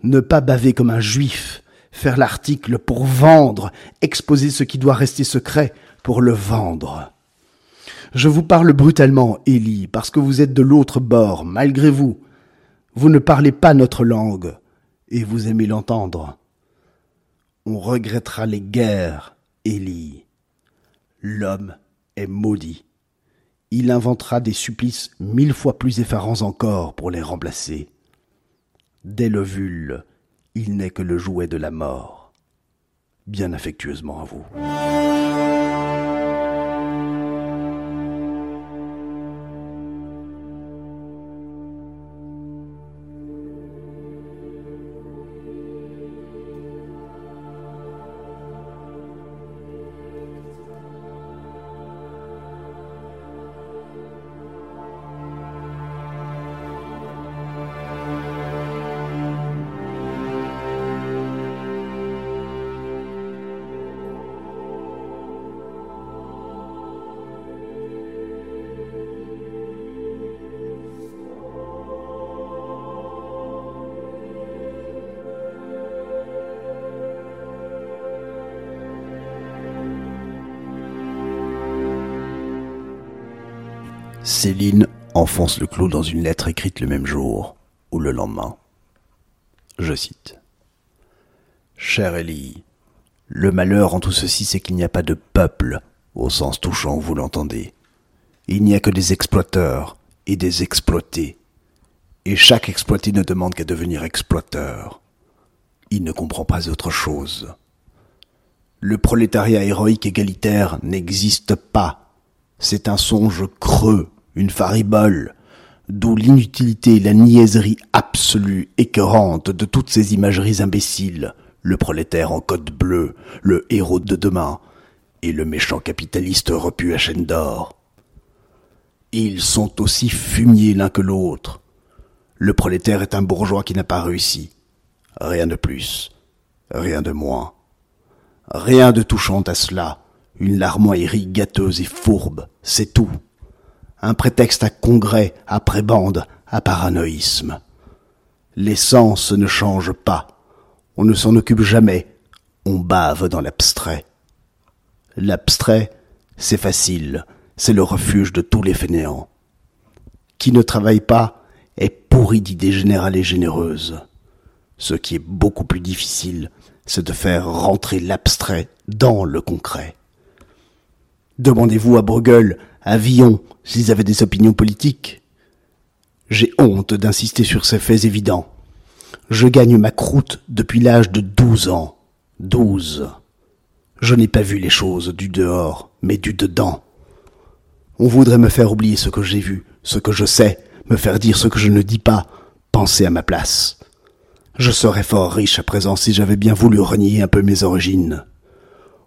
Ne pas baver comme un juif, faire l'article pour vendre, exposer ce qui doit rester secret pour le vendre. Je vous parle brutalement, Élie, parce que vous êtes de l'autre bord, malgré vous. Vous ne parlez pas notre langue, et vous aimez l'entendre. On regrettera les guerres, Élie. L'homme est maudit. Il inventera des supplices mille fois plus effarants encore pour les remplacer. Dès le vul, il n'est que le jouet de la mort. Bien affectueusement à vous. Céline enfonce le clou dans une lettre écrite le même jour ou le lendemain. Je cite. Cher Ellie, le malheur en tout ceci, c'est qu'il n'y a pas de peuple, au sens touchant vous l'entendez. Il n'y a que des exploiteurs et des exploités. Et chaque exploité ne demande qu'à devenir exploiteur. Il ne comprend pas autre chose. Le prolétariat héroïque égalitaire n'existe pas. C'est un songe creux, une faribole, d'où l'inutilité et la niaiserie absolue, écœurante de toutes ces imageries imbéciles, le prolétaire en côte bleue, le héros de demain, et le méchant capitaliste repu à chaîne d'or. Ils sont aussi fumiers l'un que l'autre. Le prolétaire est un bourgeois qui n'a pas réussi. Rien de plus, rien de moins. Rien de touchant à cela. Une larmoirie gâteuse et fourbe, c'est tout. Un prétexte à congrès, à prébande, à paranoïsme. L'essence ne change pas. On ne s'en occupe jamais. On bave dans l'abstrait. L'abstrait, c'est facile. C'est le refuge de tous les fainéants. Qui ne travaille pas est pourri d'idées générales et généreuses. Ce qui est beaucoup plus difficile, c'est de faire rentrer l'abstrait dans le concret. Demandez-vous à Bruegel, à Villon, s'ils avaient des opinions politiques. J'ai honte d'insister sur ces faits évidents. Je gagne ma croûte depuis l'âge de douze ans. Douze. Je n'ai pas vu les choses du dehors, mais du dedans. On voudrait me faire oublier ce que j'ai vu, ce que je sais, me faire dire ce que je ne dis pas, penser à ma place. Je serais fort riche à présent si j'avais bien voulu renier un peu mes origines.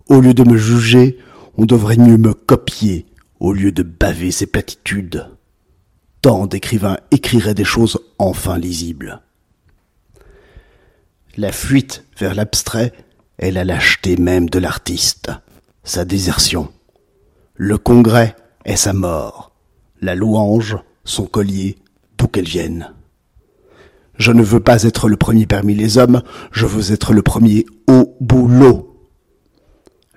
Au lieu de me juger, on devrait mieux me copier, au lieu de baver ces platitudes. Tant d'écrivains écriraient des choses enfin lisibles. La fuite vers l'abstrait est la lâcheté même de l'artiste, sa désertion. Le congrès est sa mort, la louange, son collier, d'où qu'elle vienne. Je ne veux pas être le premier parmi les hommes, je veux être le premier au boulot.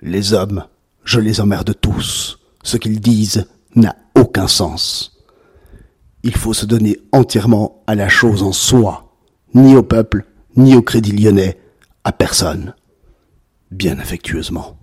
Les hommes, je les emmerde tous. Ce qu'ils disent n'a aucun sens. Il faut se donner entièrement à la chose en soi, ni au peuple, ni au crédit lyonnais, à personne. Bien affectueusement.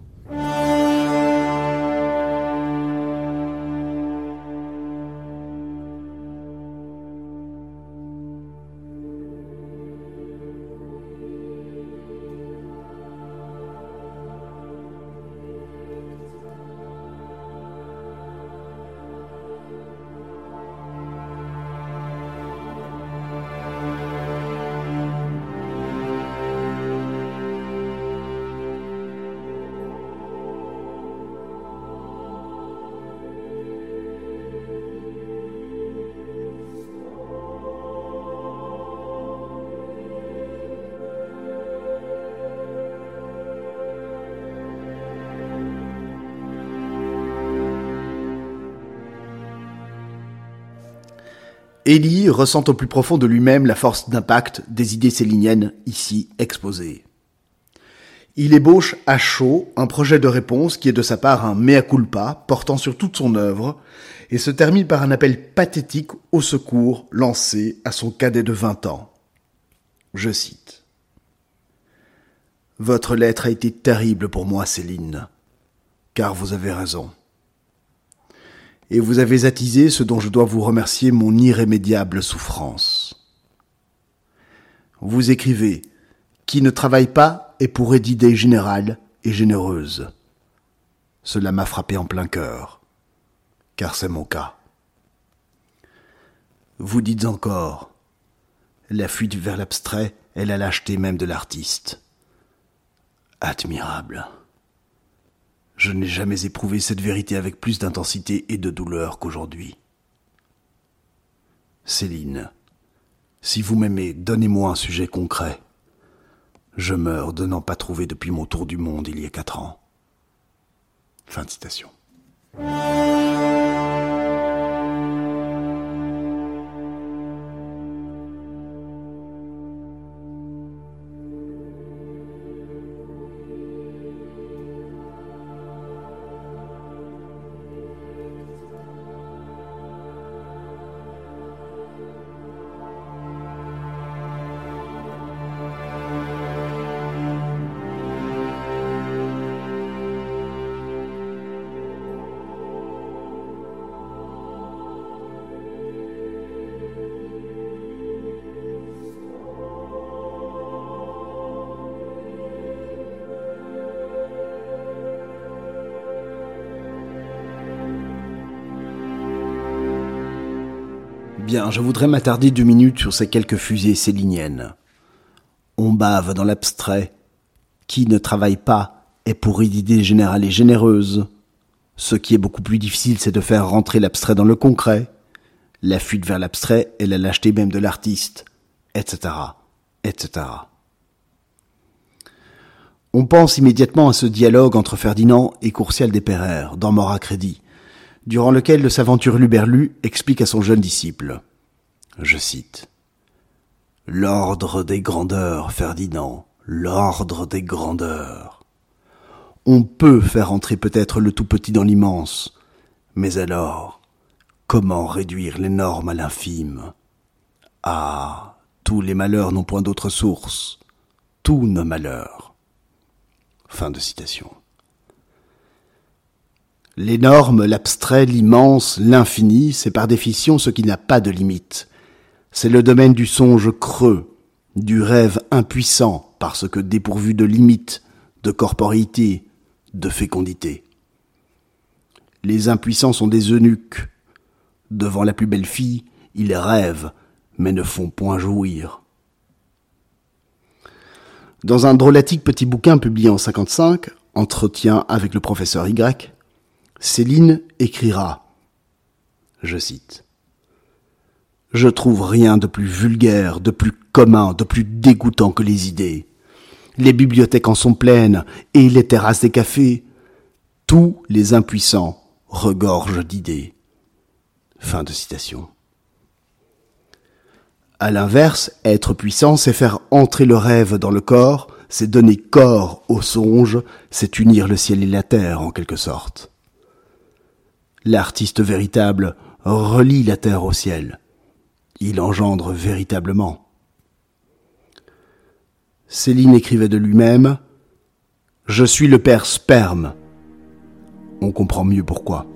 Élie ressent au plus profond de lui-même la force d'impact des idées céliniennes ici exposées. Il ébauche à chaud un projet de réponse qui est de sa part un mea culpa portant sur toute son œuvre et se termine par un appel pathétique au secours lancé à son cadet de vingt ans. Je cite. Votre lettre a été terrible pour moi, Céline, car vous avez raison et vous avez attisé ce dont je dois vous remercier mon irrémédiable souffrance. Vous écrivez Qui ne travaille pas est pour d'idées générales et généreuses. Cela m'a frappé en plein cœur, car c'est mon cas. Vous dites encore La fuite vers l'abstrait est la lâcheté même de l'artiste. Admirable. Je n'ai jamais éprouvé cette vérité avec plus d'intensité et de douleur qu'aujourd'hui. Céline, si vous m'aimez, donnez-moi un sujet concret. Je meurs de n'en pas trouver depuis mon tour du monde il y a quatre ans. Fin de citation. Je voudrais m'attarder deux minutes sur ces quelques fusées céliniennes. On bave dans l'abstrait. Qui ne travaille pas est pour d'idées générales et généreuses. Ce qui est beaucoup plus difficile, c'est de faire rentrer l'abstrait dans le concret. La fuite vers l'abstrait est la lâcheté même de l'artiste, etc., etc. On pense immédiatement à ce dialogue entre Ferdinand et Courcial Desperrer dans Mort crédit, durant lequel le savant Hurluberlu explique à son jeune disciple. Je cite. L'ordre des grandeurs, Ferdinand, l'ordre des grandeurs. On peut faire entrer peut-être le tout petit dans l'immense, mais alors, comment réduire l'énorme à l'infime? Ah, tous les malheurs n'ont point d'autre source, tous nos malheurs Fin de citation. L'énorme, l'abstrait, l'immense, l'infini, c'est par définition ce qui n'a pas de limite. C'est le domaine du songe creux, du rêve impuissant, parce que dépourvu de limites, de corporité, de fécondité. Les impuissants sont des eunuques. Devant la plus belle fille, ils rêvent, mais ne font point jouir. Dans un drôlatique petit bouquin publié en 55, Entretien avec le professeur Y, Céline écrira, je cite, Je trouve rien de plus vulgaire, de plus commun, de plus dégoûtant que les idées. Les bibliothèques en sont pleines, et les terrasses des cafés. Tous les impuissants regorgent d'idées. Fin de citation. À l'inverse, être puissant, c'est faire entrer le rêve dans le corps, c'est donner corps au songe, c'est unir le ciel et la terre en quelque sorte. L'artiste véritable relie la terre au ciel. Il engendre véritablement. Céline écrivait de lui-même Je suis le père sperme. On comprend mieux pourquoi.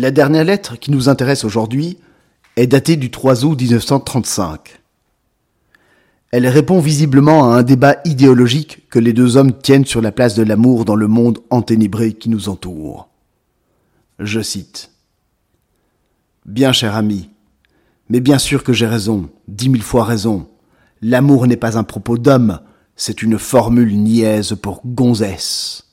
La dernière lettre qui nous intéresse aujourd'hui est datée du 3 août 1935. Elle répond visiblement à un débat idéologique que les deux hommes tiennent sur la place de l'amour dans le monde enténébré qui nous entoure. Je cite. Bien cher ami, mais bien sûr que j'ai raison, dix mille fois raison. L'amour n'est pas un propos d'homme, c'est une formule niaise pour gonzesse.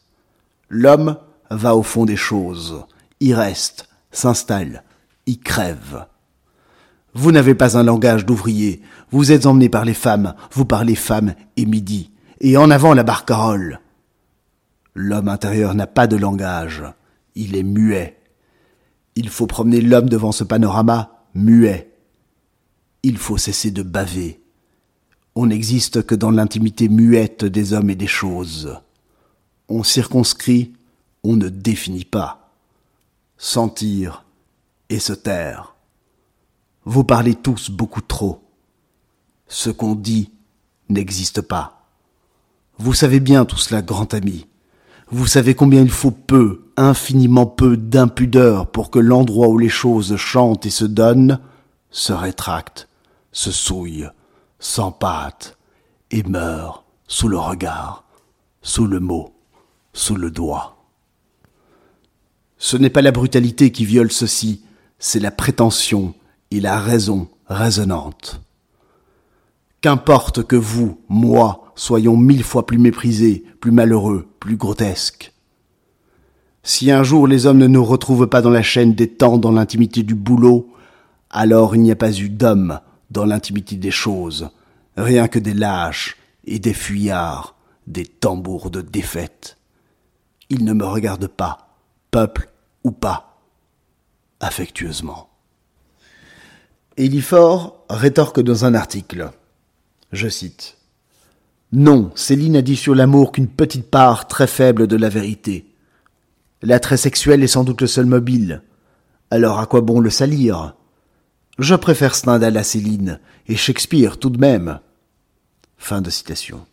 L'homme va au fond des choses, y reste, s'installe, y crève. Vous n'avez pas un langage d'ouvrier, vous êtes emmené par les femmes, vous parlez femmes et midi, et en avant la barcarolle. L'homme intérieur n'a pas de langage, il est muet. Il faut promener l'homme devant ce panorama muet. Il faut cesser de baver. On n'existe que dans l'intimité muette des hommes et des choses. On circonscrit, on ne définit pas sentir et se taire. Vous parlez tous beaucoup trop. Ce qu'on dit n'existe pas. Vous savez bien tout cela, grand ami. Vous savez combien il faut peu, infiniment peu d'impudeur pour que l'endroit où les choses chantent et se donnent se rétracte, se souille, s'empâte et meurt sous le regard, sous le mot, sous le doigt. Ce n'est pas la brutalité qui viole ceci, c'est la prétention et la raison résonnante. Qu'importe que vous, moi, soyons mille fois plus méprisés, plus malheureux, plus grotesques. Si un jour les hommes ne nous retrouvent pas dans la chaîne des temps, dans l'intimité du boulot, alors il n'y a pas eu d'hommes dans l'intimité des choses, rien que des lâches et des fuyards, des tambours de défaite. Ils ne me regardent pas, peuple ou pas, affectueusement. Elifort rétorque dans un article. Je cite. Non, Céline a dit sur l'amour qu'une petite part très faible de la vérité. L'attrait sexuel est sans doute le seul mobile. Alors à quoi bon le salir? Je préfère Stendhal à Céline, et Shakespeare tout de même. Fin de citation.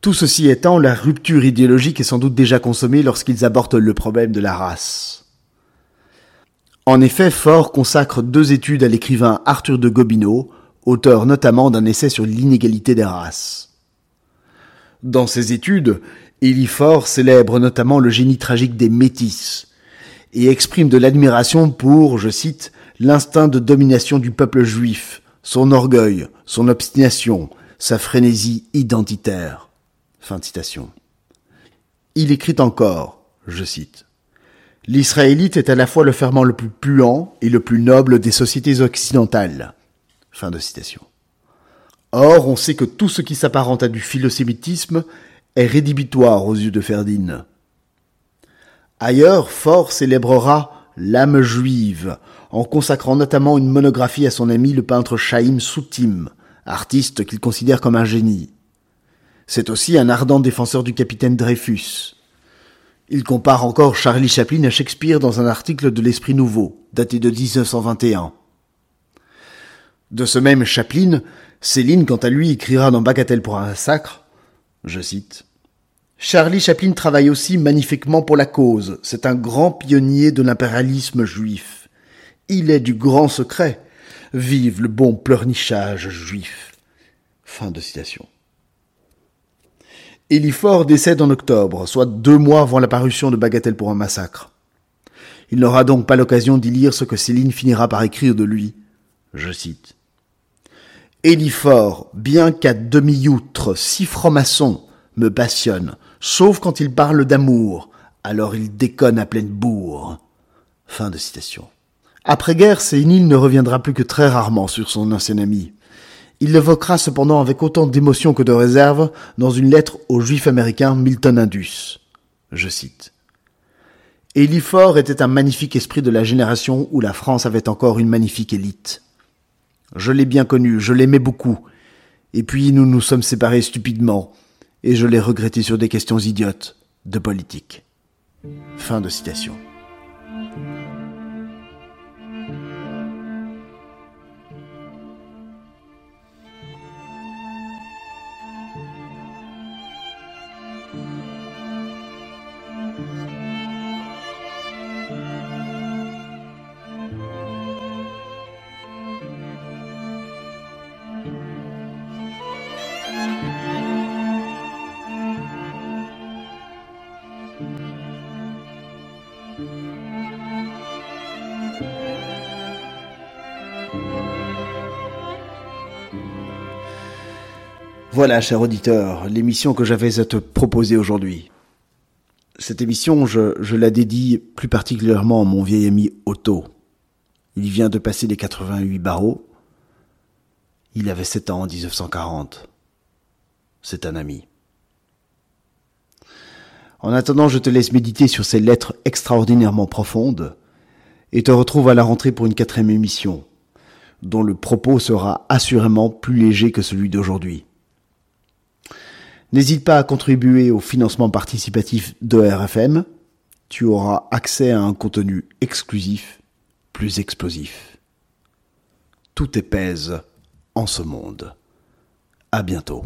Tout ceci étant, la rupture idéologique est sans doute déjà consommée lorsqu'ils abordent le problème de la race. En effet, Faure consacre deux études à l'écrivain Arthur de Gobineau, auteur notamment d'un essai sur l'inégalité des races. Dans ces études, Élie Faure célèbre notamment le génie tragique des métis et exprime de l'admiration pour, je cite, l'instinct de domination du peuple juif, son orgueil, son obstination, sa frénésie identitaire. Il écrit encore, je cite, L'israélite est à la fois le ferment le plus puant et le plus noble des sociétés occidentales. Fin de citation. Or, on sait que tout ce qui s'apparente à du philosémitisme est rédhibitoire aux yeux de Ferdinand. Ailleurs, Fort célébrera l'âme juive, en consacrant notamment une monographie à son ami le peintre Chaim Soutim, artiste qu'il considère comme un génie. C'est aussi un ardent défenseur du capitaine Dreyfus. Il compare encore Charlie Chaplin à Shakespeare dans un article de l'Esprit Nouveau, daté de 1921. De ce même Chaplin, Céline, quant à lui, écrira dans Bagatelle pour un massacre, je cite, Charlie Chaplin travaille aussi magnifiquement pour la cause. C'est un grand pionnier de l'impérialisme juif. Il est du grand secret. Vive le bon pleurnichage juif. Fin de citation. Ford décède en octobre, soit deux mois avant la parution de Bagatelle pour un massacre. Il n'aura donc pas l'occasion d'y lire ce que Céline finira par écrire de lui. Je cite. Fort, bien qu'à demi-outre, si franc-maçon, me passionne, sauf quand il parle d'amour, alors il déconne à pleine bourre. Après-guerre, Céline ne reviendra plus que très rarement sur son ancien ami. Il l'évoquera cependant avec autant d'émotion que de réserve dans une lettre au juif américain Milton Indus. Je cite. Fort était un magnifique esprit de la génération où la France avait encore une magnifique élite. Je l'ai bien connu, je l'aimais beaucoup. Et puis nous nous sommes séparés stupidement, et je l'ai regretté sur des questions idiotes de politique. Fin de citation. Voilà, cher auditeur, l'émission que j'avais à te proposer aujourd'hui. Cette émission, je, la dédie plus particulièrement à mon vieil ami Otto. Il vient de passer les 88 barreaux. Il avait 7 ans en 1940. C'est un ami. En attendant, je te laisse méditer sur ces lettres extraordinairement profondes et te retrouve à la rentrée pour une quatrième émission, dont le propos sera assurément plus léger que celui d'aujourd'hui. N'hésite pas à contribuer au financement participatif de RFM. Tu auras accès à un contenu exclusif, plus explosif. Tout est pèse en ce monde. À bientôt.